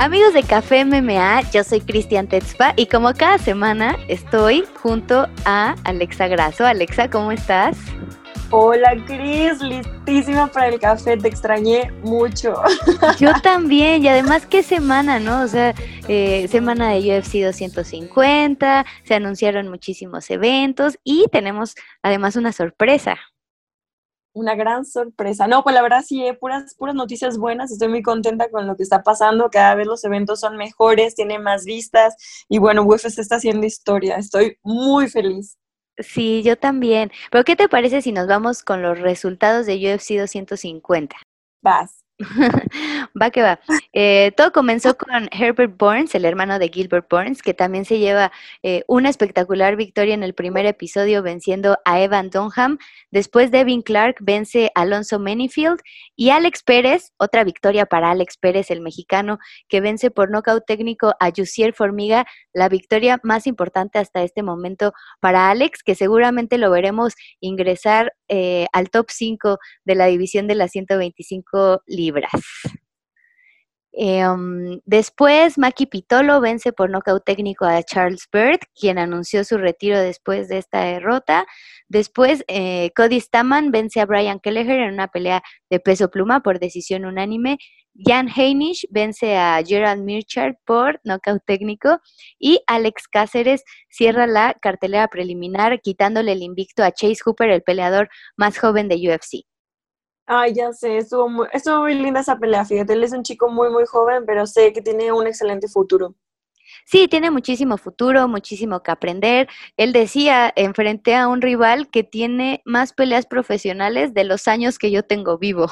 Amigos de Café MMA, yo soy Cristian Tetzpa y como cada semana estoy junto a Alexa Grasso. Alexa, ¿cómo estás? Hola Cris, listísima para el café, te extrañé mucho. Yo también, y además qué semana, ¿no? O sea, eh, semana de UFC 250, se anunciaron muchísimos eventos y tenemos además una sorpresa una gran sorpresa. No, pues la verdad sí, eh, puras, puras noticias buenas. Estoy muy contenta con lo que está pasando. Cada vez los eventos son mejores, tienen más vistas y bueno, UFC está haciendo historia. Estoy muy feliz. Sí, yo también. Pero ¿qué te parece si nos vamos con los resultados de UFC 250? Vas. Va que va. Eh, todo comenzó con Herbert Burns, el hermano de Gilbert Burns, que también se lleva eh, una espectacular victoria en el primer episodio venciendo a Evan Dunham. Después Devin Clark vence a Alonso Manyfield y Alex Pérez, otra victoria para Alex Pérez, el mexicano, que vence por nocaut técnico a Jussier Formiga, la victoria más importante hasta este momento para Alex, que seguramente lo veremos ingresar eh, al top 5 de la división de las 125 libras. Em, después, Maki Pitolo vence por nocaut técnico a Charles Bird, quien anunció su retiro después de esta derrota. Después, eh, Cody Staman vence a Brian Kelleher en una pelea de peso pluma por decisión unánime. Jan Heinisch vence a Gerald Mirchard por nocaut técnico. Y Alex Cáceres cierra la cartelera preliminar, quitándole el invicto a Chase Hooper, el peleador más joven de UFC. Ay, ya sé, estuvo muy, estuvo muy linda esa pelea, fíjate, él es un chico muy, muy joven, pero sé que tiene un excelente futuro. Sí, tiene muchísimo futuro, muchísimo que aprender. Él decía, enfrenté a un rival que tiene más peleas profesionales de los años que yo tengo vivo.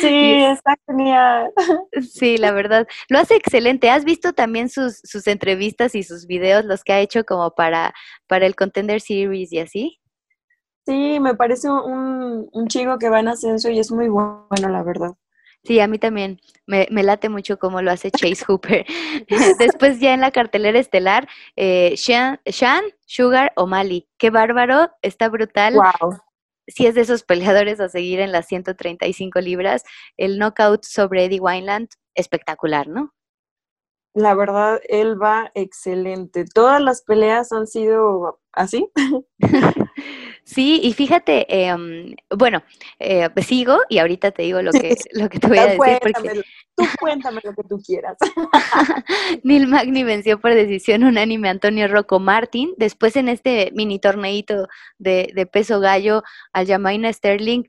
Sí, está genial. Sí, la verdad. Lo hace excelente. ¿Has visto también sus, sus entrevistas y sus videos, los que ha hecho como para, para el Contender Series y así? Sí, me parece un, un chico que va en ascenso y es muy bueno, la verdad. Sí, a mí también me, me late mucho cómo lo hace Chase Hooper. Después ya en la cartelera estelar, eh, Sean, Sugar o Mali. Qué bárbaro, está brutal. Wow. Si es de esos peleadores a seguir en las 135 libras, el knockout sobre Eddie Wineland, espectacular, ¿no? La verdad, él va excelente. Todas las peleas han sido así. Sí, y fíjate, em, bueno, eh, sigo y ahorita te digo lo que, lo que te voy a decir. Porque... Tú cuéntame lo que tú quieras. Neil Magni venció por decisión unánime a Antonio Rocco Martin. Después en este mini torneito de, de peso gallo al Jamaina Sterling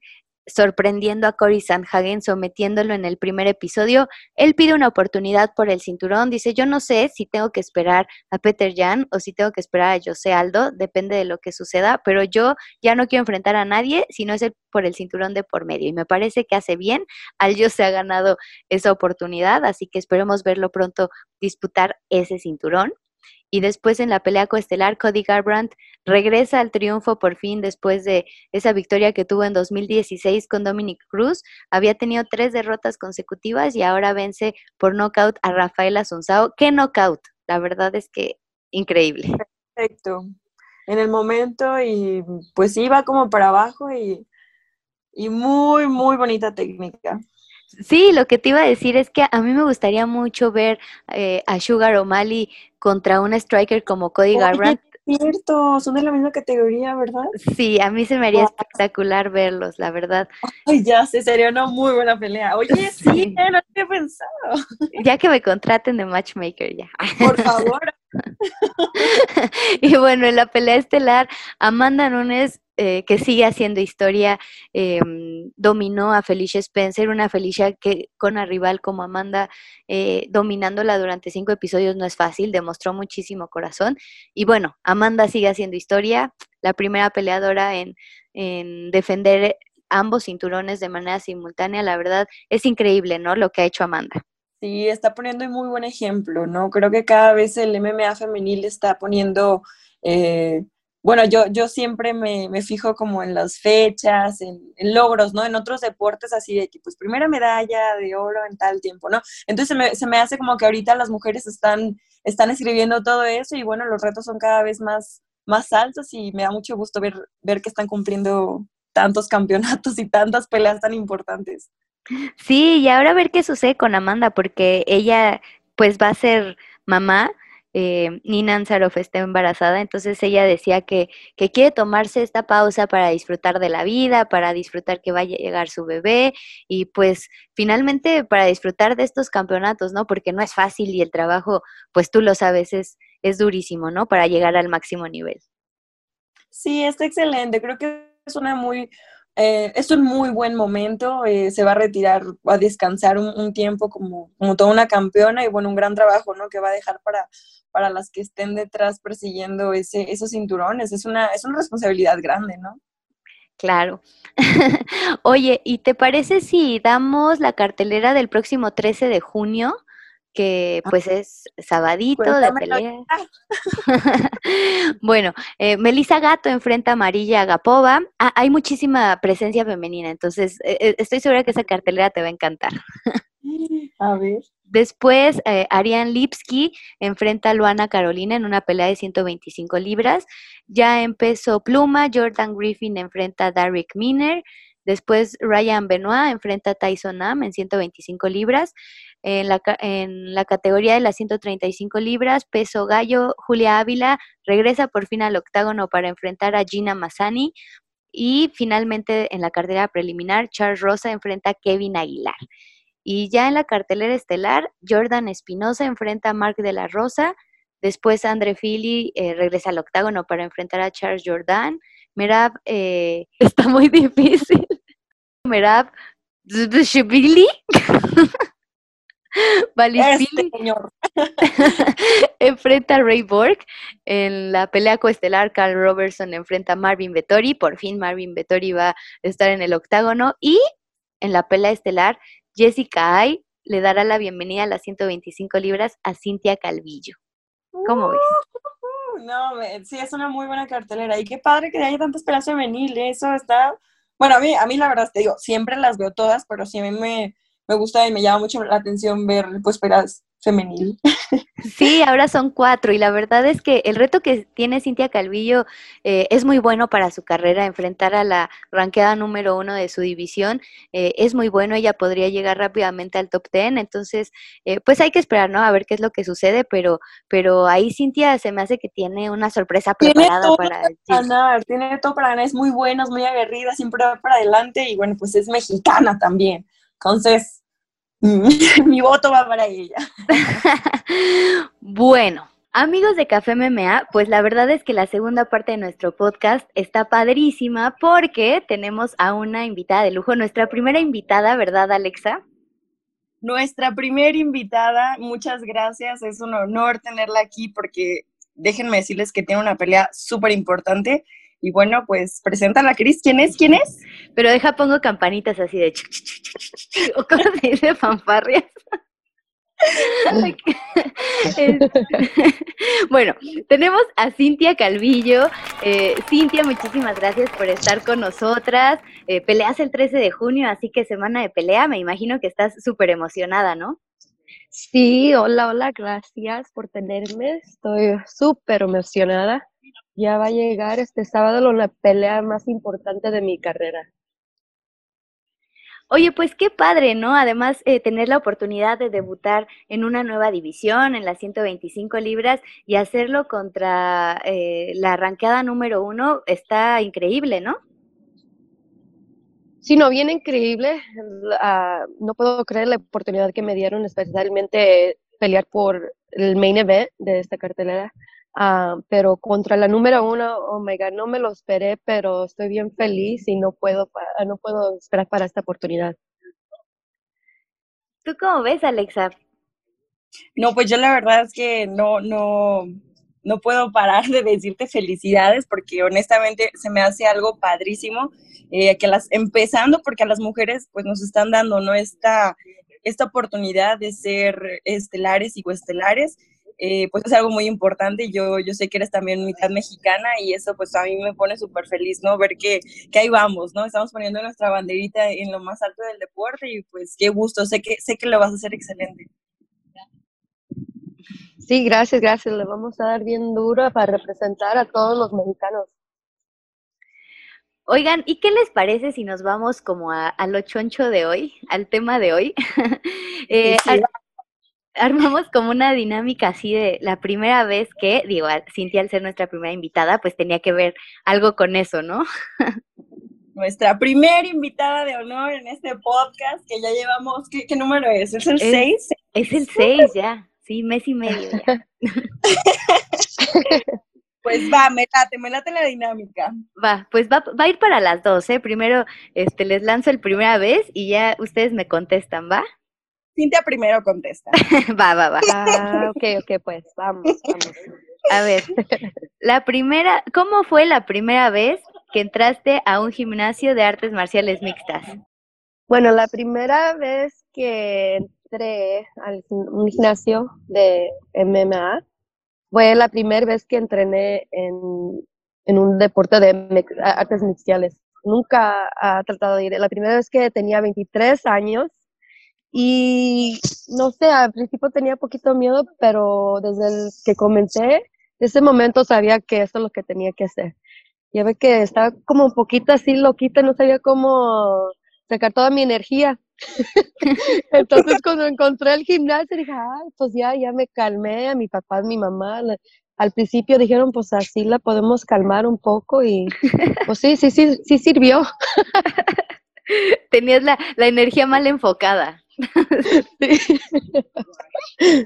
sorprendiendo a Cory Sandhagen, sometiéndolo en el primer episodio. Él pide una oportunidad por el cinturón. Dice, yo no sé si tengo que esperar a Peter Jan o si tengo que esperar a José Aldo, depende de lo que suceda, pero yo ya no quiero enfrentar a nadie si no es por el cinturón de por medio. Y me parece que hace bien. Al se ha ganado esa oportunidad, así que esperemos verlo pronto disputar ese cinturón. Y después en la pelea coestelar, Cody Garbrandt regresa al triunfo por fin después de esa victoria que tuvo en 2016 con Dominic Cruz. Había tenido tres derrotas consecutivas y ahora vence por knockout a Rafael Asunzao. ¿Qué knockout? La verdad es que increíble. Perfecto. En el momento y pues iba como para abajo y, y muy, muy bonita técnica. Sí, lo que te iba a decir es que a mí me gustaría mucho ver eh, a Sugar O'Malley contra un striker como Cody Garbrandt. Cierto, son de la misma categoría, ¿verdad? Sí, a mí se me haría espectacular verlos, la verdad. Ay, ya sé, sería una muy buena pelea. Oye, sí, no lo he pensado. Ya que me contraten de matchmaker, ya. Por favor. y bueno, en la pelea estelar, Amanda Nunes eh, que sigue haciendo historia, em, dominó a Felicia Spencer, una Felicia que con una rival como Amanda, eh, dominándola durante cinco episodios no es fácil, demostró muchísimo corazón. Y bueno, Amanda sigue haciendo historia, la primera peleadora en, en defender ambos cinturones de manera simultánea, la verdad es increíble, ¿no? Lo que ha hecho Amanda. Sí, está poniendo un muy buen ejemplo, ¿no? Creo que cada vez el MMA femenil está poniendo eh, bueno, yo, yo siempre me, fijo como en las fechas, en, logros, ¿no? En otros deportes así de que, pues, primera medalla de oro en tal tiempo, ¿no? Entonces se me, se me hace como que ahorita las mujeres están, están escribiendo todo eso y, bueno, los retos son cada vez más, más altos y me da mucho gusto ver, ver que están cumpliendo tantos campeonatos y tantas peleas tan importantes. Sí, y ahora a ver qué sucede con Amanda, porque ella pues va a ser mamá eh, Nina Ansaroff está embarazada, entonces ella decía que, que, quiere tomarse esta pausa para disfrutar de la vida, para disfrutar que vaya a llegar su bebé y pues finalmente para disfrutar de estos campeonatos, ¿no? Porque no es fácil y el trabajo, pues tú lo sabes, es, es durísimo, ¿no? Para llegar al máximo nivel. Sí, está excelente, creo que es una muy eh, es un muy buen momento, eh, se va a retirar, va a descansar un, tiempo como, como, toda una campeona y bueno, un gran trabajo, ¿no? Que va a dejar para, para las que estén detrás persiguiendo ese, esos cinturones. Es una, es una responsabilidad grande, ¿no? Claro. Oye, ¿y te parece si damos la cartelera del próximo 13 de junio? Que pues es sabadito de pelea. bueno, eh, Melissa Gato enfrenta a Amarilla Gapova. Ah, hay muchísima presencia femenina, entonces eh, eh, estoy segura que esa cartelera te va a encantar. a ver. Después, eh, Ariane Lipsky enfrenta a Luana Carolina en una pelea de 125 libras. Ya empezó Pluma, Jordan Griffin enfrenta a Derek Miner. Después Ryan Benoit enfrenta a Tyson Nam en 125 libras. En la, en la categoría de las 135 libras, peso gallo, Julia Ávila regresa por fin al octágono para enfrentar a Gina Massani. Y finalmente en la cartera preliminar, Charles Rosa enfrenta a Kevin Aguilar. Y ya en la cartelera estelar, Jordan Espinosa enfrenta a Mark de la Rosa. Después Andre Fili eh, regresa al octágono para enfrentar a Charles Jordan. Merab eh, está muy difícil. Merab Shibili. Este señor. enfrenta a Ray Borg. En la pelea coestelar, Carl Robertson enfrenta a Marvin Vettori. Por fin Marvin Vettori va a estar en el octágono. Y en la pelea estelar, Jessica Ay le dará la bienvenida a las 125 libras a Cintia Calvillo. ¿Cómo ves? No, sí, es una muy buena cartelera. Y qué padre que haya tantas peleas femeniles. Eso está. Bueno, a mí, a mí la verdad te digo, siempre las veo todas, pero sí a mí me, me gusta y me llama mucho la atención ver pues peleas femenil. Sí, ahora son cuatro y la verdad es que el reto que tiene Cintia Calvillo eh, es muy bueno para su carrera, enfrentar a la ranqueada número uno de su división eh, es muy bueno, ella podría llegar rápidamente al top ten, entonces eh, pues hay que esperar, ¿no? A ver qué es lo que sucede, pero, pero ahí Cintia se me hace que tiene una sorpresa preparada para ganar, tiene todo para ganar, es muy buena, es muy aguerrida, siempre va para adelante y bueno, pues es mexicana también, entonces mi voto va para ella. bueno. Amigos de Café MMA, pues la verdad es que la segunda parte de nuestro podcast está padrísima porque tenemos a una invitada de lujo, nuestra primera invitada, ¿verdad, Alexa? Nuestra primera invitada, muchas gracias, es un honor tenerla aquí porque déjenme decirles que tiene una pelea súper importante y bueno, pues preséntala, Cris. ¿Quién es? ¿Quién es? Pero deja, pongo campanitas así de... ¿O cómo se dice? Fanfarrias. bueno, tenemos a Cintia Calvillo. Eh, Cintia, muchísimas gracias por estar con nosotras. Eh, peleas el 13 de junio, así que semana de pelea. Me imagino que estás súper emocionada, ¿no? Sí, hola, hola, gracias por tenerme. Estoy súper emocionada ya va a llegar este sábado la pelea más importante de mi carrera. Oye, pues qué padre, ¿no? Además, eh, tener la oportunidad de debutar en una nueva división, en las 125 libras, y hacerlo contra eh, la ranqueada número uno, está increíble, ¿no? Sí, no, bien increíble. Ah, no puedo creer la oportunidad que me dieron, especialmente pelear por el main event de esta cartelera. Ah, pero contra la número uno, oh my God, no me lo esperé, pero estoy bien feliz y no puedo, no puedo esperar para esta oportunidad. ¿Tú cómo ves, Alexa? No, pues yo la verdad es que no, no, no puedo parar de decirte felicidades porque honestamente se me hace algo padrísimo eh, que las empezando porque a las mujeres pues nos están dando no esta esta oportunidad de ser estelares y coestelares eh, pues es algo muy importante. Yo, yo sé que eres también mitad mexicana y eso pues a mí me pone súper feliz, ¿no? Ver que, que, ahí vamos, ¿no? Estamos poniendo nuestra banderita en lo más alto del deporte y pues qué gusto, sé que, sé que lo vas a hacer excelente. Sí, gracias, gracias. Le vamos a dar bien duro para representar a todos los mexicanos. Oigan, ¿y qué les parece si nos vamos como a, a lo choncho de hoy, al tema de hoy? eh, armamos como una dinámica así de la primera vez que, digo, Cintia al ser nuestra primera invitada, pues tenía que ver algo con eso, ¿no? Nuestra primera invitada de honor en este podcast, que ya llevamos, ¿qué, número es? ¿Es el 6? Es, el 6 ya, sí, mes y medio ya. Pues va, me late, me late la dinámica. Va, pues va, va a ir para las dos, ¿eh? Primero este, les lanzo el primera vez y ya ustedes me contestan, ¿va? Cintia primero contesta. va, va, va. Ah, ok, ok, pues vamos, vamos. A ver, la primera, ¿cómo fue la primera vez que entraste a un gimnasio de artes marciales mixtas? Bueno, la primera vez que entré a un gimnasio de MMA fue la primera vez que entrené en, un deporte de artes marciales. Nunca ha tratado de ir. La primera vez que tenía 23 años y no sé, al principio tenía poquito miedo, pero desde el que comencé, ese momento sabía que eso es lo que tenía que hacer. Ya ve que estaba como un poquito así loquita, no sabía cómo sacar toda mi energía. Entonces cuando encontré el gimnasio dije, ah, pues ya, ya me calmé, a mi papá, a mi mamá, al principio dijeron, pues así la podemos calmar un poco y pues sí, sí, sí, sí sirvió. Tenías la, la energía mal enfocada.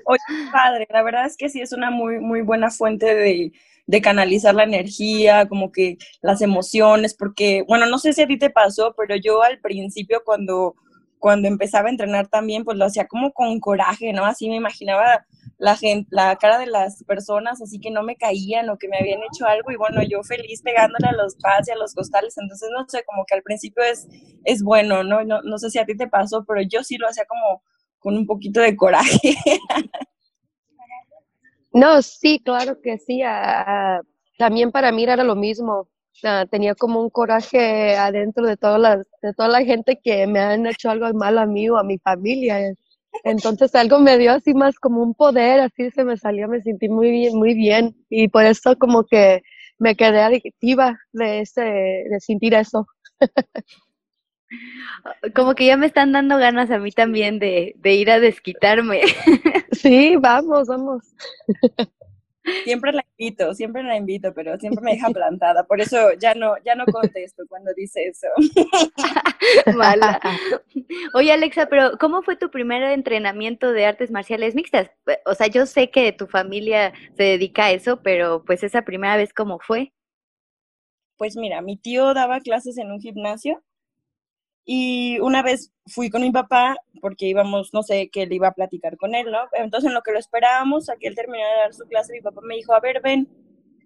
Oye, padre, la verdad es que sí es una muy, muy buena fuente de, de canalizar la energía, como que las emociones, porque, bueno, no sé si a ti te pasó, pero yo al principio cuando, cuando empezaba a entrenar también, pues lo hacía como con coraje, ¿no? Así me imaginaba la cara de las personas, así que no me caían o que me habían hecho algo, y bueno, yo feliz pegándole a los pads y a los costales, entonces no sé, como que al principio es, bueno, ¿no? ¿no? No sé si a ti te pasó, pero yo sí lo hacía como con un poquito de coraje. No, sí, claro que sí. también para mí era lo mismo. Tenía como un coraje adentro de toda, la, de toda la gente que me han hecho algo mal a mí o a mi familia. Entonces algo me dio así más como un poder, así se me salió, me sentí muy bien, muy bien. Y por eso como que me quedé adictiva de, ese, de sentir eso. Como que ya me están dando ganas a mí también de, de ir a desquitarme. Sí, vamos, vamos. Siempre la invito, siempre la invito, pero siempre me deja plantada. Por eso ya no, ya no contesto cuando dice eso. Mala. Oye, Alexa, pero ¿cómo fue tu primer entrenamiento de artes marciales mixtas? O sea, yo sé que tu familia se dedica a eso, pero pues esa primera vez, ¿cómo fue? Pues mira, mi tío daba clases en un gimnasio y una vez fui con mi papá porque íbamos, no sé, que él iba a platicar con él, ¿no? Entonces en lo que lo esperábamos, a que él terminara de dar su clase, mi papá me dijo, a ver, ven.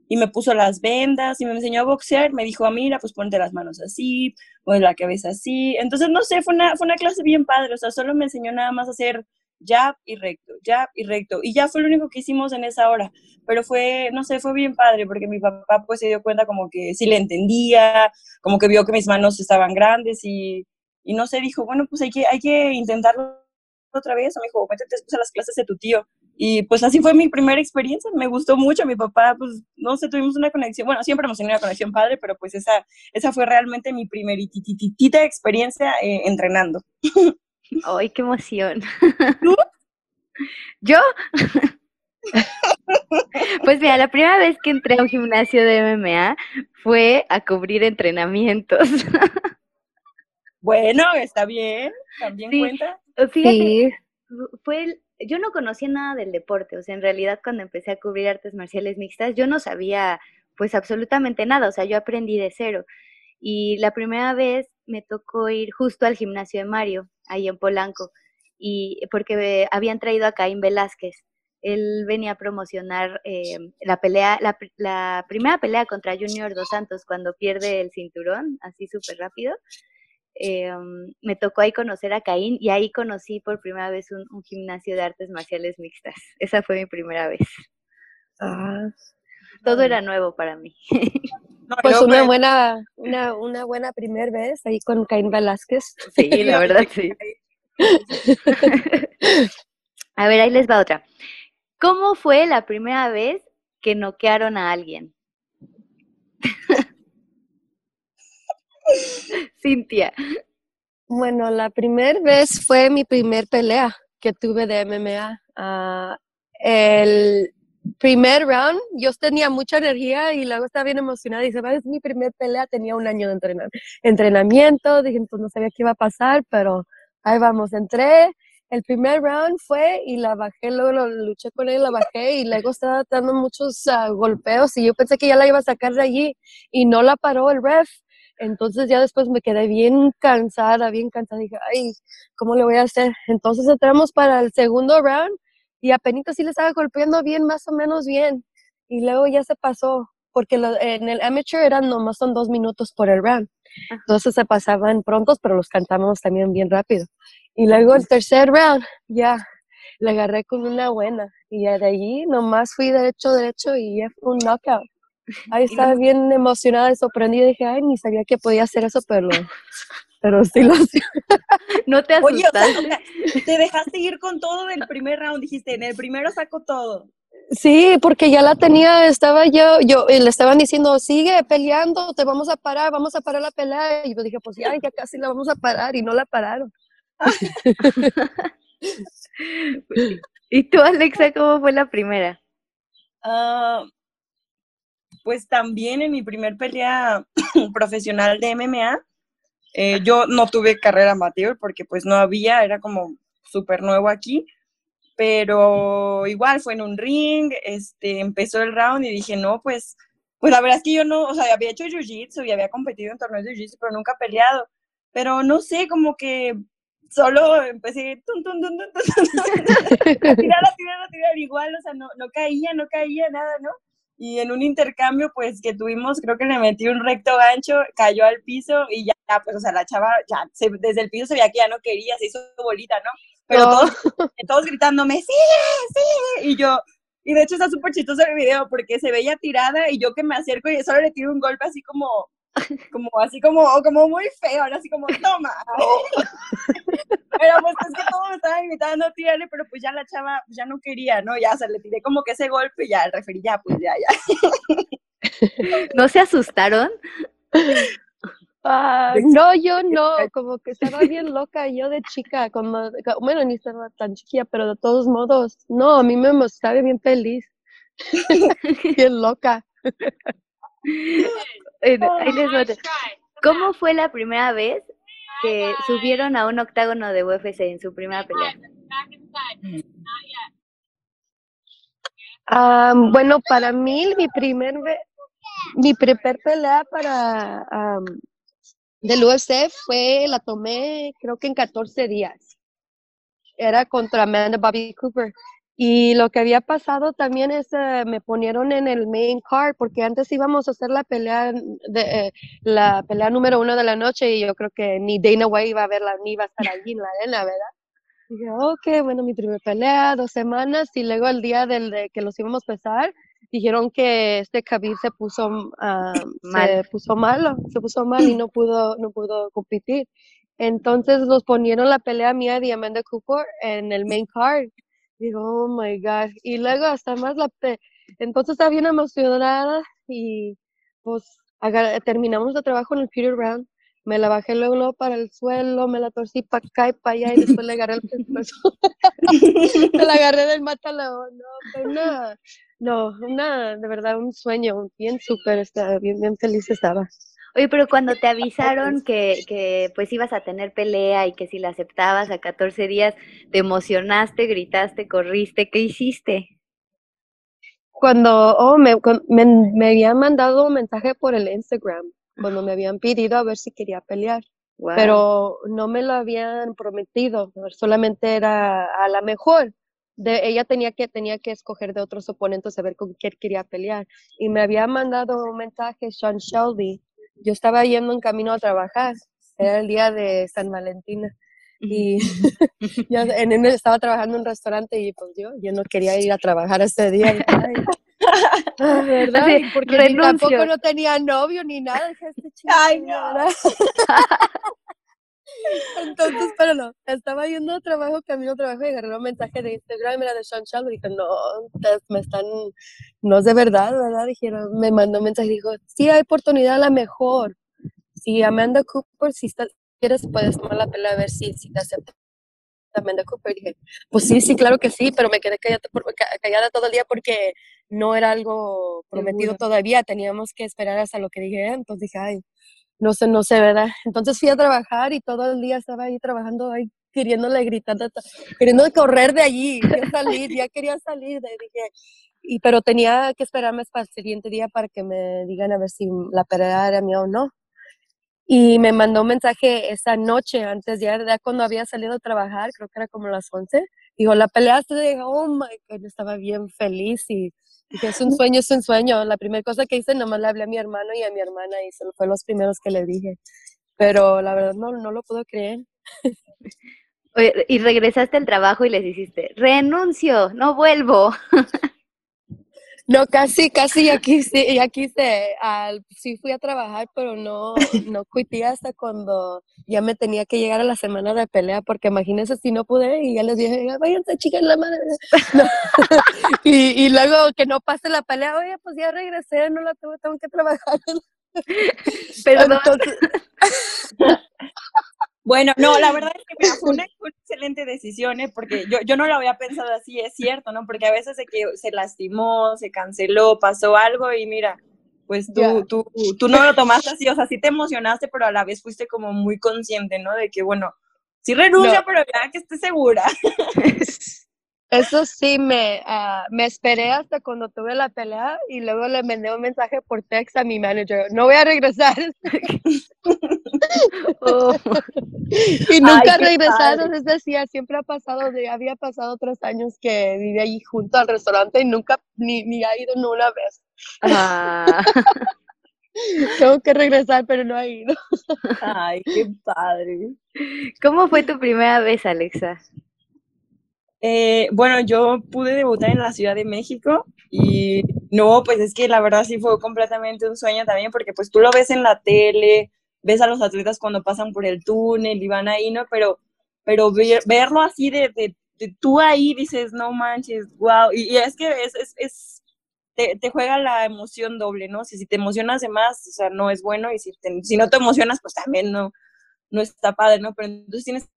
Y me puso las vendas y me enseñó a boxear. Me dijo, mira, pues ponte las manos así, pon la cabeza así. Entonces, no sé, fue una, fue una clase bien padre. O sea, solo me enseñó nada más a hacer jab y recto, jab y recto. Y ya fue lo único que hicimos en esa hora. Pero fue, no sé, fue bien padre porque mi papá pues se dio cuenta como que sí le entendía, como que vio que mis manos estaban grandes y, y no sé, dijo, bueno, pues hay que, hay que intentarlo otra vez. O me dijo, métete después a las clases de tu tío. Y pues así fue mi primera experiencia, me gustó mucho, mi papá, pues no sé, tuvimos una conexión, bueno, siempre hemos tenido una conexión padre, pero pues esa, esa fue realmente mi primerititita experiencia eh, entrenando. ¡Ay, qué emoción! ¿Yo? Pues mira, la primera vez que entré a un gimnasio de MMA fue a cubrir entrenamientos. Bueno, está bien, también cuenta. Fíjate, fue yo no conocía nada del deporte, o sea, en realidad cuando empecé a cubrir artes marciales mixtas, yo no sabía pues absolutamente nada, o sea, yo aprendí de cero. Y la primera vez me tocó ir justo al gimnasio de Mario, ahí en Polanco, y porque habían traído a Caín Velázquez. Él venía a promocionar eh, la pelea, la, la, primera pelea contra Junior Dos Santos cuando pierde el cinturón, así súper rápido. Eh, me tocó ahí conocer a Caín y ahí conocí por primera vez un, gimnasio de artes marciales mixtas. Esa fue mi primera vez. Ah, Todo era nuevo para mí. pues una buena, una, una buena primera vez ahí con Caín Velázquez. Sí, la verdad sí. a ver, ahí les va otra. ¿Cómo fue la primera vez que noquearon a alguien? Cintia. Bueno, la primera vez fue mi primer pelea. que tuve de MMA. Ah, el primer round yo tenía mucha energía y luego estaba bien emocionada dice, es mi primer pelea, tenía un año de entrenar, entrenamiento, dije, pues no sabía qué iba a pasar, pero ahí vamos, entré, el primer round fue y la bajé, luego lo luché con él, la bajé y luego estaba dando muchos ah, golpeos y yo pensé que ya la iba a sacar de allí y no la paró el ref. Entonces ya después me quedé bien cansada, bien cansada. Dije, ay, ¿cómo le voy a hacer? Entonces entramos para el segundo round y apenas sí le estaba golpeando bien, más o menos bien. Y luego ya se pasó, porque en el amateur eran nomás son dos minutos por el round. Entonces se pasaban prontos, pero los cantábamos también bien rápido. Y luego el tercer round, ya, le agarré con una buena. Y ya de allí nomás fui derecho, derecho y ya fue un knockout. Ahí estaba bien emocionada y sorprendida. Dije, ay, ni sabía que podía hacer eso, pero, pero sí lo hacía. No te asustaste. Oye, te dejaste ir con todo del primer round. Dijiste, en el primero saco todo. Sí, porque ya la tenía, estaba yo, yo le estaban diciendo, sigue peleando, te vamos a parar, vamos a parar la pelea. Y yo dije, pues ya, ya casi la vamos a parar y no la pararon. ¿Y tú, Alexa, cómo fue la primera? Ah, pues también en mi primer pelea profesional de MMA, eh, yo no tuve carrera amateur porque pues no había, era como súper nuevo aquí pero igual fue en un ring, este, empezó el round y dije, no, pues, pues la verdad es que yo no, o sea, había hecho jiu-jitsu y había competido en torneos de jiu-jitsu, pero nunca peleado. Pero no sé, como que solo empecé tum, tum, tum, a tirar, a tirar, a tirar, igual, o sea, no caía, no caía nada, ¿no? Y en un intercambio, pues, que tuvimos, creo que le metí un recto gancho, cayó al piso y ya, pues, o sea, la chava, ya, desde el piso se veía que ya no quería, se hizo bolita, ¿no? pero todos, todos gritándome, sigue, sigue, y yo, y de hecho está súper chistoso el video porque se veía tirada y yo que me acerco y solo le tiro un golpe así como, como así como, como muy feo, así como, toma. pero pues es que todos me estaban gritando, tírale, pero pues ya la chava pues, ya no quería, ¿no? Ya, o sea, le tiré como que ese golpe y ya el referí, ya, pues ya, ya. ¿No se asustaron? Ah, no, yo no, como que estaba bien loca yo de chica, como, bueno, ni estaba tan chiquilla, pero de todos modos, no, a mí me estaba bien feliz, bien loca. ¿Cómo fue la primera vez que subieron a un octágono de UFC en su primera pelea? Ah, bueno, para mí mi primer mi primer pelea para del UFC fue, la tomé creo que en 14 días. Era contra Amanda Bobby Cooper. Y lo que había pasado también es, eh, me ponieron en el main card, porque antes íbamos a hacer la pelea, de, eh, la pelea número uno de la noche, y yo creo que ni Dana White iba a verla, ni iba a estar allí en la arena, ¿verdad? Y dije, ok, bueno, mi primera pelea, dos semanas, y luego el día del de que los íbamos a pesar, dijeron que este Khabib se puso uh, mal. se puso malo, se puso mal y no pudo no pudo competir. Entonces los ponieron la pelea mía de Amanda Cooper en el main card. Digo, oh my god. Y luego hasta más la entonces estaba bien emocionada y pues terminamos el trabajo en el Peter Round. Me la bajé luego, para el suelo, me la torcí para acá y para allá y después le agarré el pescuezo. me la agarré del mataleón. No, fue una, no, una, de verdad, un sueño, bien súper, bien, bien feliz estaba. Oye, pero cuando te avisaron que, que pues ibas a tener pelea y que si la aceptabas a 14 días, te emocionaste, gritaste, corriste, ¿qué hiciste? Cuando, oh, me, me, me habían mandado un mensaje por el Instagram, cuando me habían pedido a ver si quería pelear. Pero no me lo habían prometido, solamente era a la mejor ella tenía que, tenía que escoger de otros oponentes a ver con quién quería pelear. Y me había mandado un mensaje Sean Shelby. Yo estaba yendo en camino a trabajar. Era el día de San Valentín. Y yo en, él estaba trabajando en un restaurante y pues yo, yo no quería ir a trabajar ese día. Ah, ¿verdad? Porque tampoco no tenía novio ni nada. Este Ay, no. Entonces, pero no, estaba yendo a trabajo, camino a trabajo y agarré un mensaje de Instagram, era de Sean y dije, no, me están, no es de verdad, ¿verdad? Dijeron, me mandó un mensaje y dijo, sí hay oportunidad a la mejor. Si Amanda Cooper, si estás, quieres, puedes tomar la pelea a ver si, si te acepta Amanda Cooper. dije, pues sí, sí, claro que sí, pero me quedé callada, callada todo el día porque no era algo prometido todavía, teníamos que esperar hasta lo que dije, entonces dije, ay, no sé, no sé, ¿verdad? Entonces fui a trabajar y todo el día estaba ahí trabajando, ahí queriéndole gritar, queriendo correr de allí, quería salir, ya quería salir, dije, y, pero tenía que esperarme hasta el siguiente día para que me digan a ver si la pelea era mía o no. Y me mandó un mensaje esa noche, antes ya, ya cuando había salido a trabajar, creo que era como las 11. Dijo, la peleaste, dije, oh my God, estaba bien feliz y dije, es un sueño, es un sueño. La primera cosa que hice, nomás le hablé a mi hermano y a mi hermana y se fue los primeros que le dije. Pero la verdad no, no lo puedo creer. y regresaste al trabajo y les hiciste, renuncio, no vuelvo. No, casi, casi aquí sí, aquí se, al, sí fui a trabajar, pero no, no cuité hasta cuando ya me tenía que llegar a la semana de pelea, porque imagínense si no pude y ya les dije, váyanse chicas la madre. y, y, luego que no pase la pelea, oye, pues ya regresé, no la tuve, tengo que trabajar. Perdón. Bueno, no, la verdad es que fue una, excelente decisión, ¿eh? porque yo, yo no lo había pensado así, es cierto, ¿no? Porque a veces de que se lastimó, se canceló, pasó algo y mira, pues tú, tú, tú no lo tomaste así, o sea, sí te emocionaste, pero a la vez fuiste como muy consciente, ¿no? De que, bueno, sí renuncia, pero ya que esté segura. Eso sí, me, uh, me esperé hasta cuando tuve la pelea y luego le mandé un mensaje por text a mi manager. No voy a regresar. oh. Y nunca regresaron, es decir, siempre ha pasado, de, había pasado tres años que vive ahí junto al restaurante y nunca ni, ni ha ido ni una vez. Ah. Tengo que regresar, pero no ha ido. Ay, qué padre. ¿Cómo fue tu primera vez, Alexa? Eh, bueno, yo pude debutar en la Ciudad de México y no, pues es que la verdad sí fue completamente un sueño también porque pues tú lo ves en la tele, ves a los atletas cuando pasan por el túnel y van ahí, ¿no? Pero, pero verlo así de, de, tú ahí dices, no manches, wow, y, es que es, es, es te, te, juega la emoción doble, ¿no? Si, te emocionas de más, o sea, no es bueno y si, si no te emocionas, pues también no, no está padre, ¿no? Pero entonces tienes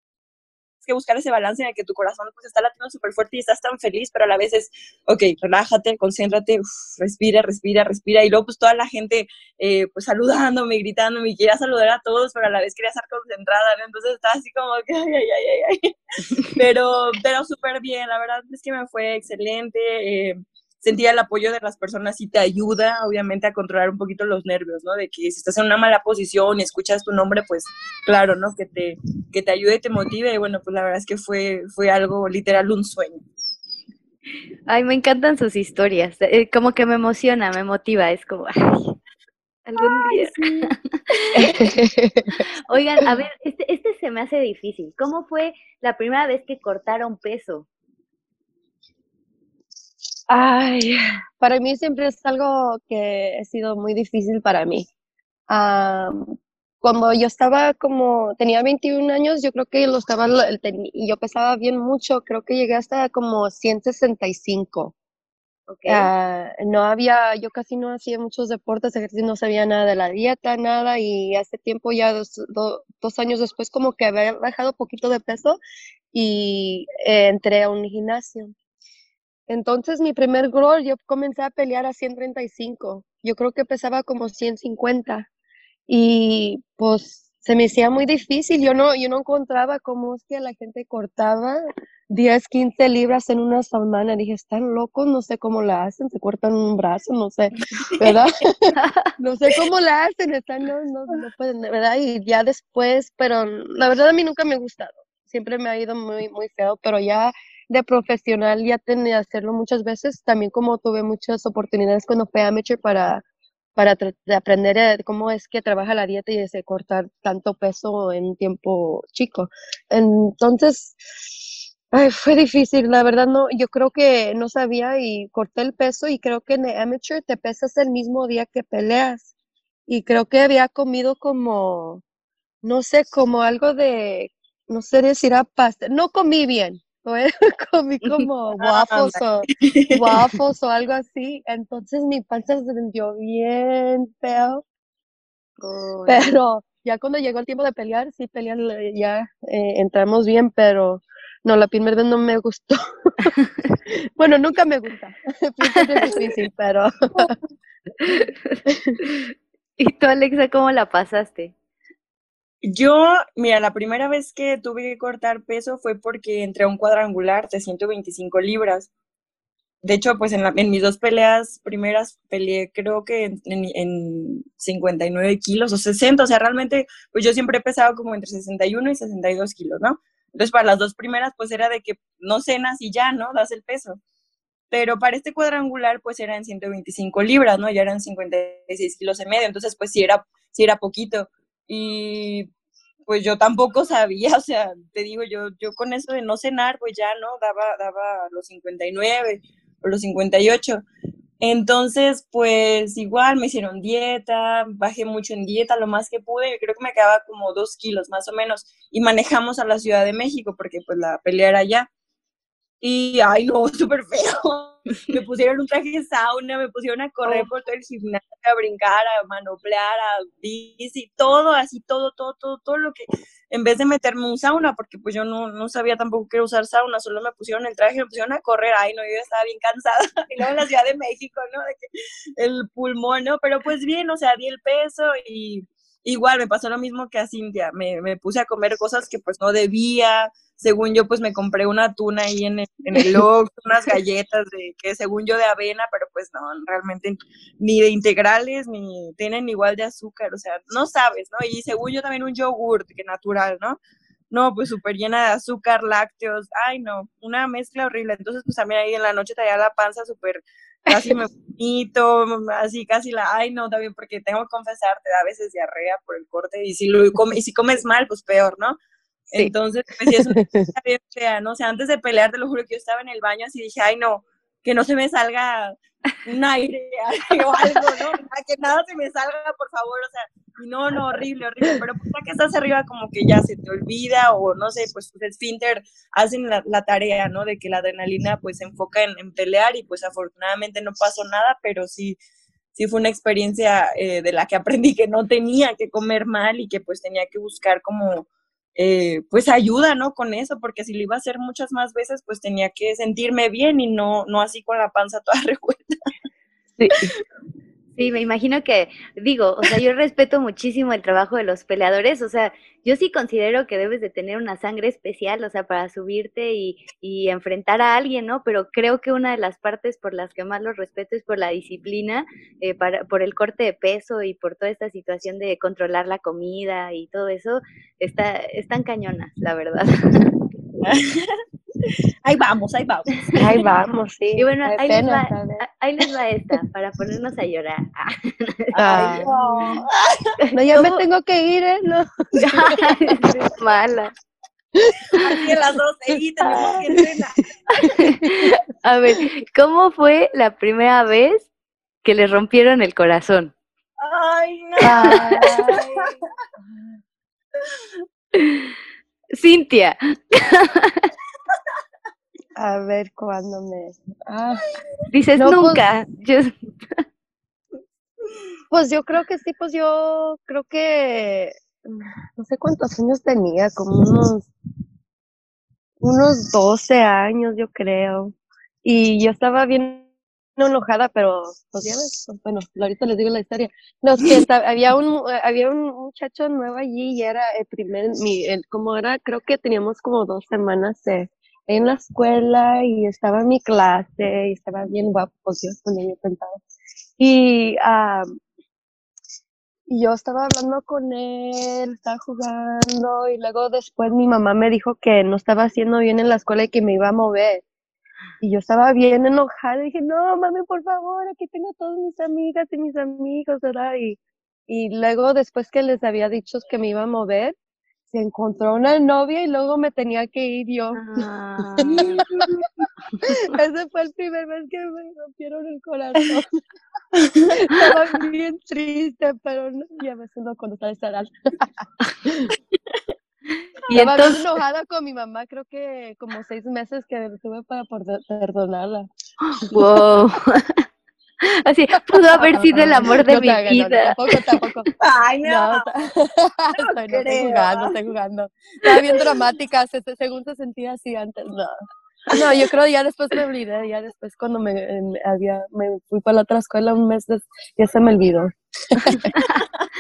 que buscar ese balance en el que tu corazón pues está latiendo súper fuerte y estás tan feliz, pero a la vez es, ok, relájate, concéntrate, respira, respira, respira. Y luego pues toda la gente eh, pues saludándome, gritándome, y quería saludar a todos, pero a la vez quería estar concentrada, ¿no? Entonces estaba así como que, ay, ay, ay, ay, ay. Pero, pero súper bien, la verdad es que me fue excelente. Eh, sentía el apoyo de las personas y te ayuda, obviamente, a controlar un poquito los nervios, ¿no? De que si estás en una mala posición y escuchas tu nombre, pues claro, ¿no? Que te, que te ayude y te motive. Y bueno, pues la verdad es que fue, fue algo literal, un sueño. Ay, me encantan sus historias. Eh, como que me emociona, me motiva. Es como, ay, algún día. Oigan, a ver, este, este se me hace difícil. ¿Cómo fue la primera vez que cortaron peso? Ay, para mí siempre es algo que ha sido muy difícil para mí. cuando yo estaba como, tenía 21 años, yo creo que lo estaba, y yo pesaba bien mucho, creo que llegué hasta como 165. Okay. Ah, no había, yo casi no hacía muchos deportes, ejercicios, no sabía nada de la dieta, nada, y hace tiempo ya, dos, dos años después, como que había bajado poquito de peso y eh, entré a un gimnasio. Entonces, mi primer gol, yo comencé a pelear a 135. Yo creo que pesaba como 150. Y pues se me hacía muy difícil. Yo no, yo no encontraba cómo es que la gente cortaba 10, 15 libras en una semana. Dije, están locos, no sé cómo la hacen, se cortan un brazo, no sé, ¿verdad? no sé cómo la hacen, están, no, no, no pueden, ¿verdad? Y ya después, pero la verdad a mí nunca me ha gustado. Siempre me ha ido muy, muy feo, pero ya de profesional ya tenía hacerlo muchas veces, también como tuve muchas oportunidades cuando fui amateur para, para aprender cómo es que trabaja la dieta y de cortar tanto peso en un tiempo chico. Entonces, fue difícil, la verdad no, yo creo que no sabía y corté el peso y creo que en amateur te pesas el mismo día que peleas y creo que había comido como, no sé, como algo de, no sé decir a pasta, no comí bien, comí como waffles o, waffles o algo así, entonces mi panza se sintió bien feo. Pero ya cuando llegó el tiempo de pelear, sí pelear, ya eh, entramos bien, pero No, la primera vez no me gustó. bueno, nunca me gusta. es difícil, pero... ¿Y tú, Alexa, cómo la pasaste? Yo, mira, la primera vez que tuve que cortar peso fue porque entré a un cuadrangular de 125 libras. De hecho, pues en, la, mis dos peleas primeras peleé creo que en, en, 59 kilos o 60, o sea, realmente, pues yo siempre he pesado como entre 61 y 62 kilos, ¿no? Entonces, para las dos primeras, pues era de que no cenas y ya, ¿no? Das el peso. Pero para este cuadrangular, pues eran 125 libras, ¿no? Ya eran 56 kilos y medio, entonces, pues sí era, sí era poquito y pues yo tampoco sabía, o sea, te digo, yo, yo con eso de no cenar, pues ya, ¿no? Daba, daba los 59 o los 58. Entonces, pues igual me hicieron dieta, bajé mucho en dieta lo más que pude, creo que me quedaba como dos kilos más o menos, y manejamos a la Ciudad de México porque pues la pelea era allá. Y, ay, no, súper feo. Me pusieron un traje de sauna, me pusieron a correr oh. por todo el gimnasio, a brincar, a manoplear, a bici, todo, así, todo, todo, todo, todo lo que, en vez de meterme un sauna, porque pues yo no, no sabía tampoco que usar sauna, solo me pusieron el traje, me pusieron a correr, ay, no, yo estaba bien cansada, y luego en la Ciudad de México, ¿no? De que el pulmón, ¿no? Pero pues bien, o sea, di el peso y igual me pasó lo mismo que a Cintia, me, me puse a comer cosas que pues no debía, según yo, pues me compré una tuna ahí en el, en el unas galletas de que según yo de avena, pero pues no, realmente ni de integrales, ni tienen igual de azúcar, o sea, no sabes, ¿no? Y según yo también un yogurt, que natural, ¿no? No, pues súper llena de azúcar, lácteos, ay no, una mezcla horrible. Entonces, pues también ahí en la noche traía la panza súper, casi me bonito, así casi la, ay no, también porque tengo que confesarte, a veces diarrea por el corte y si, lo, y si comes mal, pues peor, ¿no? Entonces, pues sí, es una bien fea, ¿no? O sea, antes de pelear, te lo juro que yo estaba en el baño así dije, ay, no, que no se me salga un aire o algo, ¿no? Que nada se me salga, por favor, o sea, no, no, horrible, horrible, pero pues ya que estás arriba como que ya se te olvida o no sé, pues el esfínter hacen la, tarea, ¿no? De que la adrenalina pues se enfoca en, pelear y pues afortunadamente no pasó nada, pero sí, sí fue una experiencia eh, de la que aprendí que no tenía que comer mal y que pues tenía que buscar como eh, pues ayuda, ¿no? Con eso, porque si lo iba a hacer muchas más veces, pues tenía que sentirme bien y no, no así con la panza toda revuelta. Sí. Sí, me imagino que, digo, o sea, yo respeto muchísimo el trabajo de los peleadores, o sea, yo sí considero que debes de tener una sangre especial, o sea, para subirte y, y enfrentar a alguien, ¿no? Pero creo que una de las partes por las que más los respeto es por la disciplina, eh, para, por el corte de peso y por toda esta situación de controlar la comida y todo eso, está, están cañonas, la verdad. Ahí vamos, ahí vamos. Ahí vamos, sí. Y bueno, ahí, les va, ahí, les va, esta, para ponernos a llorar. Ay, no. no. ya me tengo que ir, ¿eh? No. es mala. Aquí en las dos. A ver, ¿cómo fue la primera vez que le rompieron el corazón? Ay, no. Ay. Cintia. A ver cuándo me. Ah. Dices pues nunca. Pues yo creo que sí, pues yo creo que no sé cuántos años tenía, como unos unos 12 años, yo creo. Y yo estaba bien enojada, pero pues ya ves, pues, bueno, ahorita les digo la historia. No, que había un había un muchacho nuevo allí y era el primer mi el, como era, creo que teníamos como dos semanas de en la escuela y estaba en mi clase y estaba bien guapo, yo con yo pensaba. Y yo estaba hablando con él, estaba jugando y luego después mi mamá me dijo que no estaba haciendo bien en la escuela y que me iba a mover. Y yo estaba bien enojada y dije, no, mami, por favor, aquí tengo todas mis amigas y mis amigos, ¿verdad? Y, y luego después que les había dicho que me iba a mover, se encontró una novia y luego me tenía que ir yo. Ah. Ese fue el primer vez que me rompieron el corazón. Estaba bien triste, pero no, ya me siento cuando está esa Y Estaba entonces... enojada con mi mamá, creo que como seis meses que tuve para perdonarla. Wow. Así, pudo haber sido el amor de No mi no, vida. tampoco, tampoco. Ay, no. No, estoy, no estoy creo. jugando, estoy jugando. Estaba bien dramática, se- se- según se sentía así antes. No. No, yo creo ya después me olvidé, ya después cuando me, había, me fui para la otra escuela un mes, ya se me olvidó.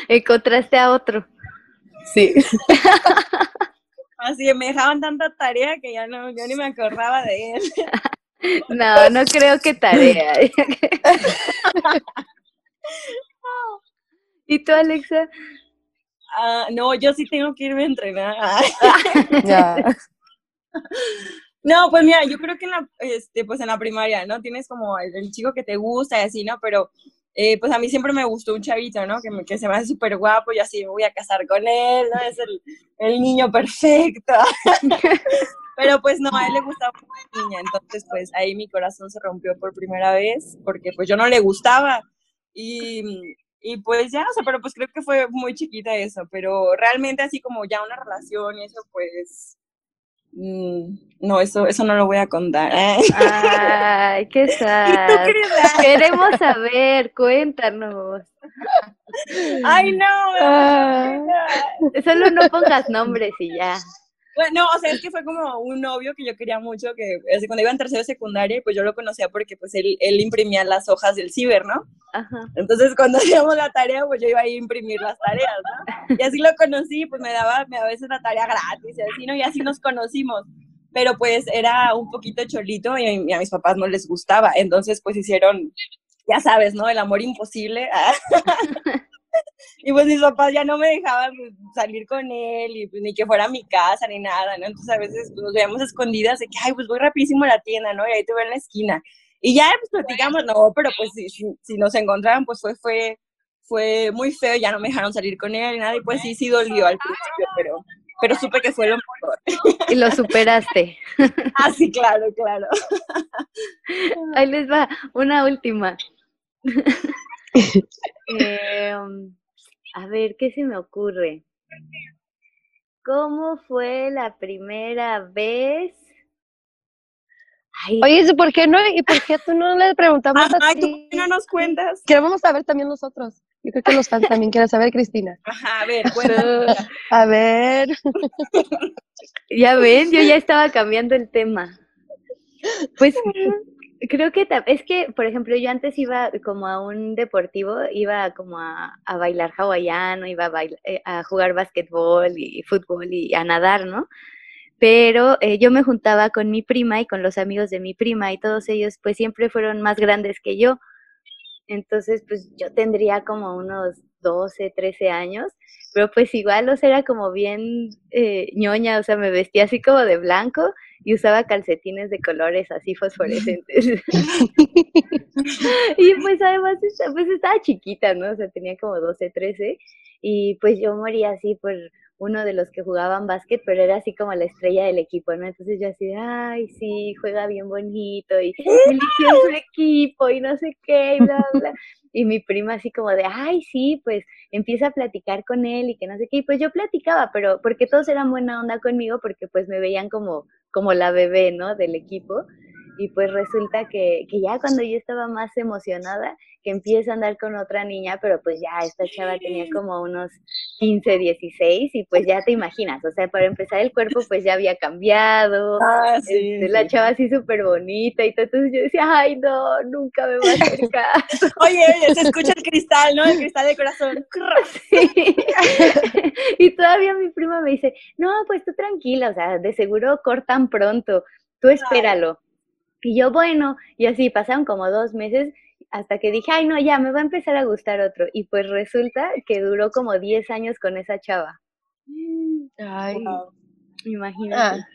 Encontraste a otro. Sí. Así me dejaban tanta tarea que ya no, yo ni me acordaba de él. No, no creo que tarea. ¿Y tú, Alexa? Ah, no, yo sí tengo que irme a entrenar. Ya. No, pues mira, yo creo que en la, este, pues en la primaria, ¿no? Tienes como el, el chico que te gusta y así, ¿no? Pero eh, pues a mí siempre me gustó un chavito, ¿no? Que, me- que se me hace súper guapo y así me voy a casar con él, ¿no? Es el, el niño perfecto. Pero pues no, a él le gustaba una niña, entonces pues ahí mi corazón se rompió por primera vez porque pues yo no le gustaba. Y, y pues ya, o sea, pero pues creo que fue muy chiquita eso, pero realmente así como ya una relación y eso pues... mm, no, eso, eso no lo voy a contar. Ay, qué ¿Y tú, sad. Queremos saber, cuéntanos. Ay, no. Ah. Solo no pongas nombres y ya. Bueno, o sea, es que fue como un novio que yo quería mucho, que así, cuando iba en tercero de secundaria, pues yo lo conocía porque pues él, él imprimía las hojas del ciber, ¿no? Ajá. Entonces cuando hacíamos la tarea, pues yo iba a ir a imprimir las tareas, ¿no? Y así lo conocí, pues me daba, me daba a veces la tarea gratis y así, ¿no? Y así nos conocimos. Pero pues era un poquito cholito y a, y a mis papás no les gustaba. Entonces pues hicieron, ya sabes, ¿no? El amor imposible. Y pues mis papás ya no me dejaban pues, salir con él y pues, ni que fuera a mi casa ni nada, ¿no? Entonces a veces pues, nos veíamos escondidas de que, ay, pues voy rapidísimo a la tienda, ¿no? Y ahí te veo en la esquina. Y ya pues platicamos, no, pero pues si, si, si nos encontraban, pues fue, fue, fue muy feo, ya no me dejaron salir con él y nada, y pues sí, sí dolió al principio, pero, pero supe que fue lo mejor. Y lo superaste. Ah, sí, claro, claro. Ahí les va una última. Eh, a ver, ¿qué se me ocurre? ¿Cómo fue la primera vez? Ay, Oye, ¿y ¿por qué no? ¿Y por qué tú no le preguntamos a Ay, ¿tú ti? qué no nos cuentas? Queremos saber también nosotros. Yo creo que los fans también quieren saber, Cristina. Ajá, a ver, cuéntanos. A ver. ya ven, yo ya estaba cambiando el tema. Pues creo que es que, por ejemplo, yo antes iba como a un deportivo, iba como a, a bailar hawaiano, iba a, bail- eh, a jugar básquetbol y fútbol y a nadar, ¿no? Pero eh, yo me juntaba con mi prima y con los amigos de mi prima y todos ellos pues siempre fueron más grandes que yo. Entonces, pues yo tendría como unos 12, 13 años, pero pues igual, o sea, era como bien eh, ñoña, o sea, me vestía así como de blanco y usaba calcetines de colores así fosforescentes. y pues además, pues estaba chiquita, ¿no? O sea, tenía como 12, 13 y pues yo moría así por uno de los que jugaban básquet, pero era así como la estrella del equipo, ¿no? Entonces yo así de, ay, sí, juega bien bonito y eligió su equipo y no sé qué, y bla, bla. Y mi prima así como de, ay, sí, pues empieza a platicar con él y que no sé qué. Y pues yo platicaba, pero porque todos eran buena onda conmigo, porque pues me veían como, como la bebé, ¿no? Del equipo. Y pues resulta que, que ya cuando yo estaba más emocionada, que empieza a andar con otra niña, pero pues ya esta chava tenía como unos 15, 16 y pues ya te imaginas, o sea, para empezar el cuerpo pues ya había cambiado, Ah, sí. este, la sí. chava así súper bonita y todo, entonces yo decía, ay no, nunca me va a hacer caso. Oye, oye, se escucha el cristal, ¿no? El cristal del corazón. Sí. y todavía mi prima me dice, no, pues tú tranquila, o sea, de seguro cortan pronto, tú espéralo. Y yo, bueno, y así pasaron como dos meses hasta que dije, ay, no, ya, me va a empezar a gustar otro. Y pues resulta que duró como 10 años con esa chava. Ay. Wow. Imagínate. Ah.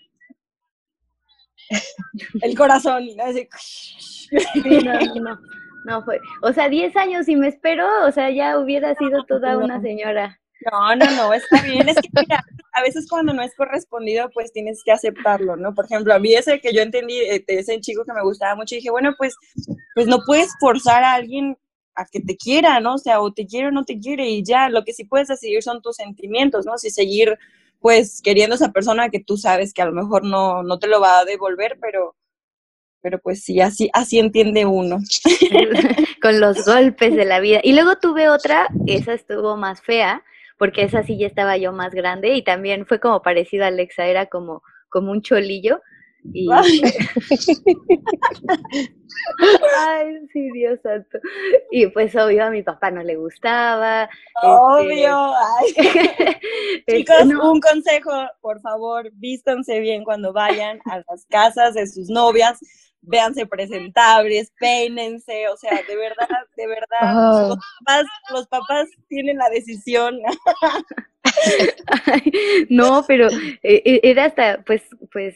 El corazón. así. Sí, no, no, no, no fue. O sea, 10 años y me esperó, o sea, ya hubiera sido toda una señora. No, no, no, está bien. Es que mira, a veces cuando no es correspondido, pues tienes que aceptarlo, ¿no? Por ejemplo, a mí ese que yo entendí, ese chico que me gustaba mucho, dije, bueno, pues, pues no puedes forzar a alguien a que te quiera, ¿no? O sea, o te quiere o no te quiere y ya, lo que sí puedes decidir son tus sentimientos, ¿no? Si seguir, pues, queriendo a esa persona que tú sabes que a lo mejor no, no te lo va a devolver, pero, pero pues sí, así, así entiende uno. Con los golpes de la vida. Y luego tuve otra, esa estuvo más fea, porque esa sí ya estaba yo más grande y también fue como parecido a Alexa, era como, como un cholillo. Y... Ay, sí, Dios santo. Y pues obvio a mi papá no le gustaba. Obvio. Este, Chicos, un consejo, por favor, vístanse bien cuando vayan a las casas de sus novias, véanse presentables, peínense, o sea, de verdad, de verdad, los, papás, los papás tienen la decisión. no, pero eh, eh, era hasta, pues, pues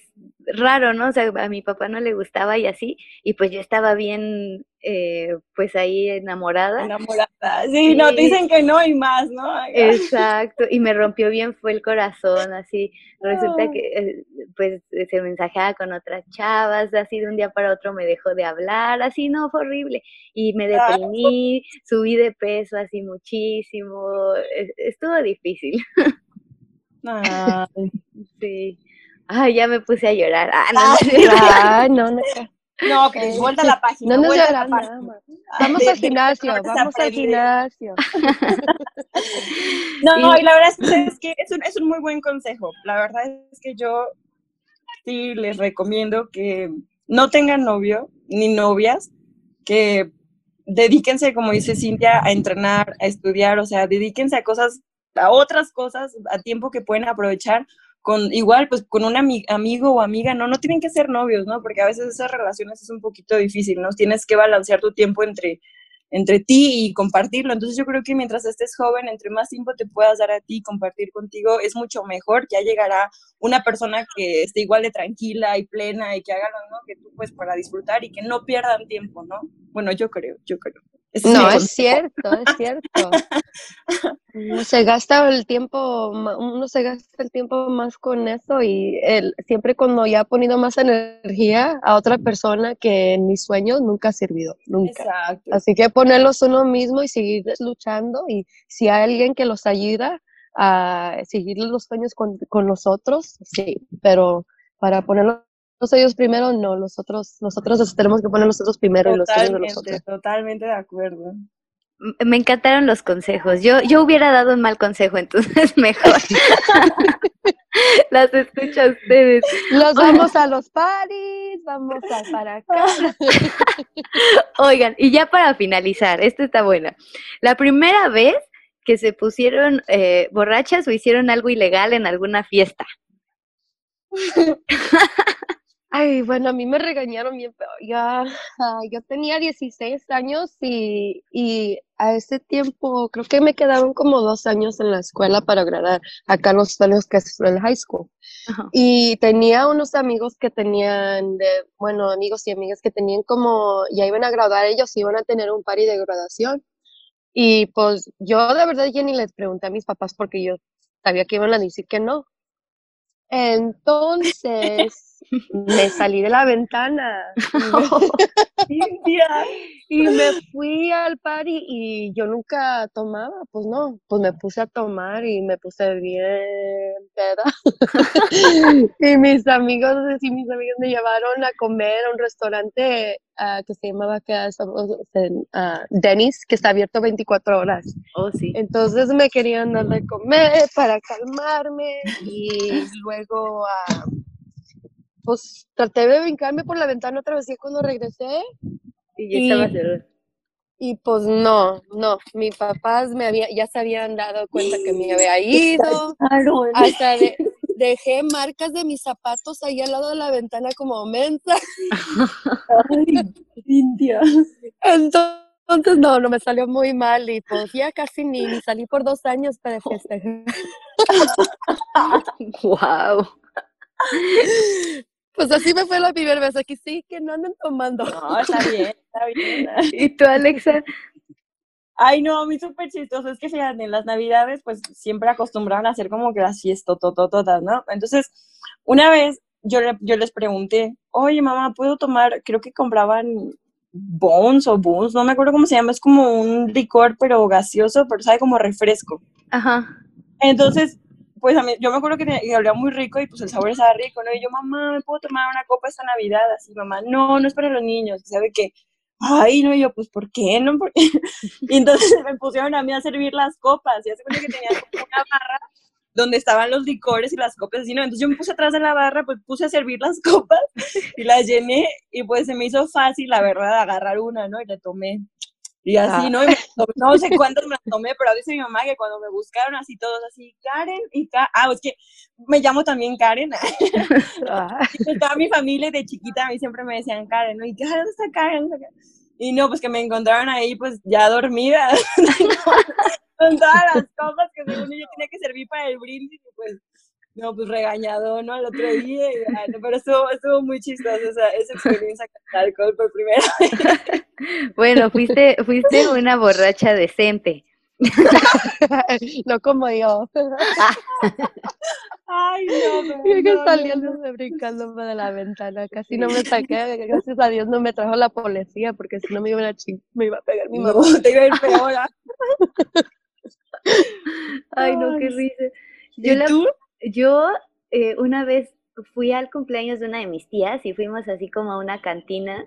raro, ¿no? O sea, a mi papá no le gustaba y así, y pues yo estaba bien, eh, pues ahí enamorada. Enamorada, sí, no, dicen que no y más, ¿no? Exacto, y me rompió bien, fue el corazón, así, resulta que, eh, pues, se mensajeaba con otras chavas, así de un día para otro me dejó de hablar, así, no, fue horrible, y me deprimí, subí de peso así muchísimo, estuvo difícil. Sí. Ay, ya me puse a llorar. Ah, no, Ay, no, no. No, que vuelta a la página. No nos lloramos nada más. Vamos al gimnasio, vamos al gimnasio. no, y la verdad es que es un, es un muy buen consejo. La verdad es que yo sí les recomiendo que no tengan novio ni novias, que dedíquense, como dice Cintia, a entrenar, a estudiar, o sea, dedíquense a cosas, a otras cosas, a tiempo que pueden aprovechar, con igual, pues con un amigo o amiga, no, no tienen que ser novios, ¿no? Porque a veces esas relaciones es un poquito difícil, ¿no? Tienes que balancear tu tiempo entre, entre ti y compartirlo. Entonces yo creo que mientras estés joven, entre más tiempo te puedas dar a ti y compartir contigo, es mucho mejor. Ya llegará una persona que esté igual de tranquila y plena y que haga lo ¿no? que tú pues para disfrutar y que no pierdan tiempo, ¿no? Bueno, yo creo, yo creo no, es cierto, es cierto. Uno se gasta el tiempo, uno se gasta el tiempo más con eso y el, siempre cuando ya ha ponido más energía a otra persona que en mis sueños nunca ha servido, nunca. Exacto. Así que ponerlos uno mismo y seguir luchando y si hay alguien que los ayuda a seguir los sueños con, con nosotros, sí, pero para ponerlos ellos primero, no, nosotros, nosotros tenemos que poner nosotros primero y los de nosotros. Totalmente de acuerdo. Me encantaron los consejos. Yo, yo hubiera dado un mal consejo, entonces mejor. Las escucho a ustedes. Los vamos a los paris, vamos a para acá. Oigan, y ya para finalizar, esta está buena. La primera vez que se pusieron eh, borrachas o hicieron algo ilegal en alguna fiesta. Ay, bueno, a mí me regañaron bien, pero ya, yo tenía 16 años y, y a ese tiempo creo que me quedaban como dos años en la escuela para graduar acá en los años que es el high school. Y tenía unos amigos que tenían, de, bueno, amigos y amigas que tenían como, ya iban a graduar, ellos iban a tener un party de graduación. Y pues yo de verdad ya ni les pregunté a mis papás porque yo sabía que iban a decir que no. Entonces me salí de la ventana y me fui al party y yo nunca tomaba, pues no, pues me puse a tomar y me puse bien peda. y mis amigos y mis amigas me llevaron a comer a un restaurante uh, que se llamaba uh, Dennis, que está abierto 24 horas. Oh, sí. Entonces me querían dar de comer para calmarme y luego uh, pues traté de brincarme por la ventana otra vez y cuando regresé. Y ya estaba cerrado. Y pues no, no, mis papás me había, ya se habían dado cuenta que me había ido. Hasta dejé marcas de mis zapatos ahí al lado de la ventana como mensa. Ay, India. Entonces, no, no me salió muy mal y pues ya casi ni, ni salí por dos años para festejar. wow. Pues así me fue la primera vez. Aquí sí, que no anden tomando. No, está bien, está bien. ¿Y tú, Alexa? Ay, no, a mí súper chistoso. Es que fíjate, en las navidades, pues siempre acostumbraban a hacer como que las fiestas, todas, ¿no? Entonces, una vez yo, yo les pregunté, oye, mamá, ¿puedo tomar? Creo que compraban Bones o Bones, no me acuerdo cómo se llama, es como un licor, pero gaseoso, pero sabe como refresco. Ajá. Entonces, pues a mí, yo me acuerdo que, tenía, que olía muy rico y pues el sabor estaba rico, ¿no? Y yo, mamá, ¿me puedo tomar una copa esta Navidad? Así, mamá, no, no es para los niños, ¿sabe qué? Ay, no, y yo, pues, ¿por qué no? Y entonces me pusieron a mí a servir las copas, y hace cuenta que tenía una barra donde estaban los licores y las copas, así, ¿no? Entonces yo me puse atrás de la barra, pues puse a servir las copas y las llené, y pues se me hizo fácil, la verdad, agarrar una, ¿no? Y le tomé. Y así, Ah. ¿no? Y me- no sé cuántas me las tomé, pero dice mi mamá que cuando me buscaron así todos así, Karen y Karen, ah, es que me llamo también Karen, Ah, y toda mi familia de chiquita a mí siempre me decían Karen, ¿no? Y Karen, ¿dónde está Karen? Y no, pues que me encontraron ahí pues ya dormida, con todas las copas que según yo tenía que servir para el brindis, y pues, no, pues regañado, ¿no? El otro día, pero estuvo, estuvo muy chistoso esa, esa experiencia con el alcohol por primera vez. Bueno, fuiste, fuiste una borracha decente. no como yo. Ay, no, Yo que no, no, no. brincándome de la ventana. Casi no me saqué. Gracias a Dios no me trajo la policía porque si no me iba a, ching- me iba a pegar mi mamá. No, te iba a ir peor. ¿ah? Ay, no, qué risa. Yo, ¿Y la- tú? Yo eh, una vez fui al cumpleaños de una de mis tías y fuimos así como a una cantina,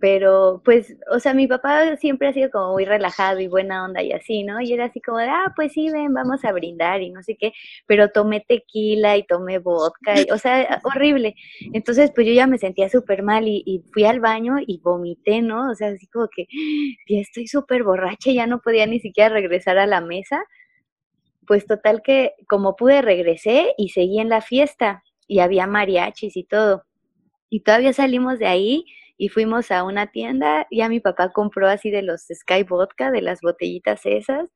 pero pues, o sea, mi papá siempre ha sido como muy relajado y buena onda y así, ¿no? Y era así como de, ah, pues sí, ven, vamos a brindar y no sé qué, pero tomé tequila y tomé vodka, y- o sea, horrible. Entonces, pues yo ya me sentía súper mal y, y fui al baño y vomité, ¿no? O sea, así como que ya estoy súper borracha, ya no podía ni siquiera regresar a la mesa. Pues total que como pude regresé y seguí en la fiesta y había mariachis y todo. Y todavía salimos de ahí y fuimos a una tienda, ya mi papá compró así de los Sky Vodka, de las botellitas esas.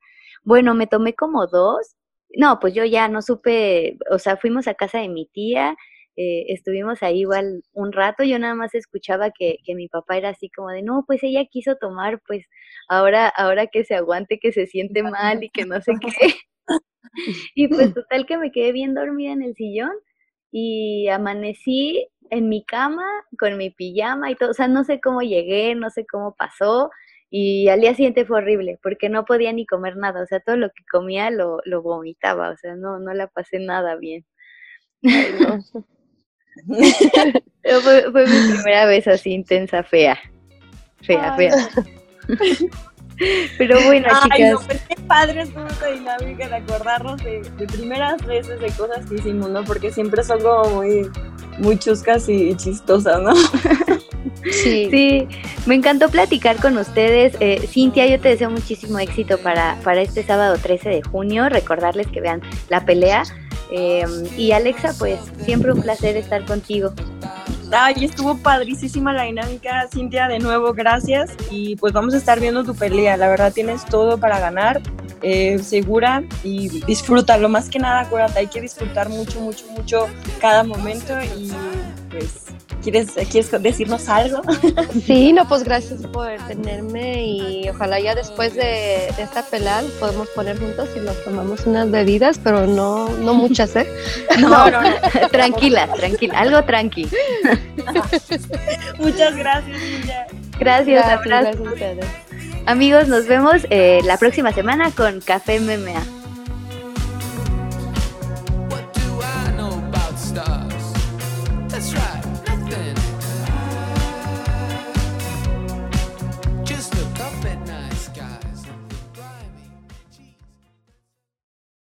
Bueno, me tomé como dos. No, pues yo ya no supe, o sea, fuimos a casa de mi tía, eh, estuvimos ahí igual un rato, yo nada más escuchaba que, que mi papá era así como de, no, pues ella quiso tomar, pues ahora, ahora que se aguante, que se siente mal y que no sé qué. Y pues total que me quedé bien dormida en el sillón y amanecí en mi cama con mi pijama y todo, o sea, no sé cómo llegué, no sé cómo pasó y al día siguiente fue horrible porque no podía ni comer nada, o sea, todo lo que comía lo, lo vomitaba, o sea, no, no la pasé nada bien. Ay, no. Pero Fue, fue mi primera vez así intensa, fea, fea, Ay, fea. Pero bueno, Ay, no, chicas, pues padre estuvo esta dinámica de acordarnos de, de primeras veces de cosas que hicimos, ¿no? Porque siempre son como muy, muy chuscas y, y chistosas, ¿no? Sí. Sí, me encantó platicar con ustedes. Eh, Cintia, yo te deseo muchísimo éxito para, para este sábado 13 de junio. Recordarles que vean la pelea. Eh, y Alexa, pues siempre un placer estar contigo. Ay, estuvo padricísima la dinámica, Cintia, de nuevo, gracias. Y pues vamos a estar viendo tu pelea, la verdad tienes todo para ganar, eh, segura y disfrútalo. Más que nada, acuérdate, hay que disfrutar mucho, mucho, mucho cada momento y pues, ¿quieres, ¿quieres decirnos algo? Sí, no, pues gracias por tenerme y ojalá ya después de, de esta pelea nos podemos poner juntos y nos tomamos unas bebidas, pero no, no muchas, ¿eh? No, No, no, no. tranquila, tranquila, algo tranqui. Muchas gracias. Gracias, Gracias, abrazo. gracias a ustedes. Amigos, nos vemos eh, la próxima semana con Café MMA.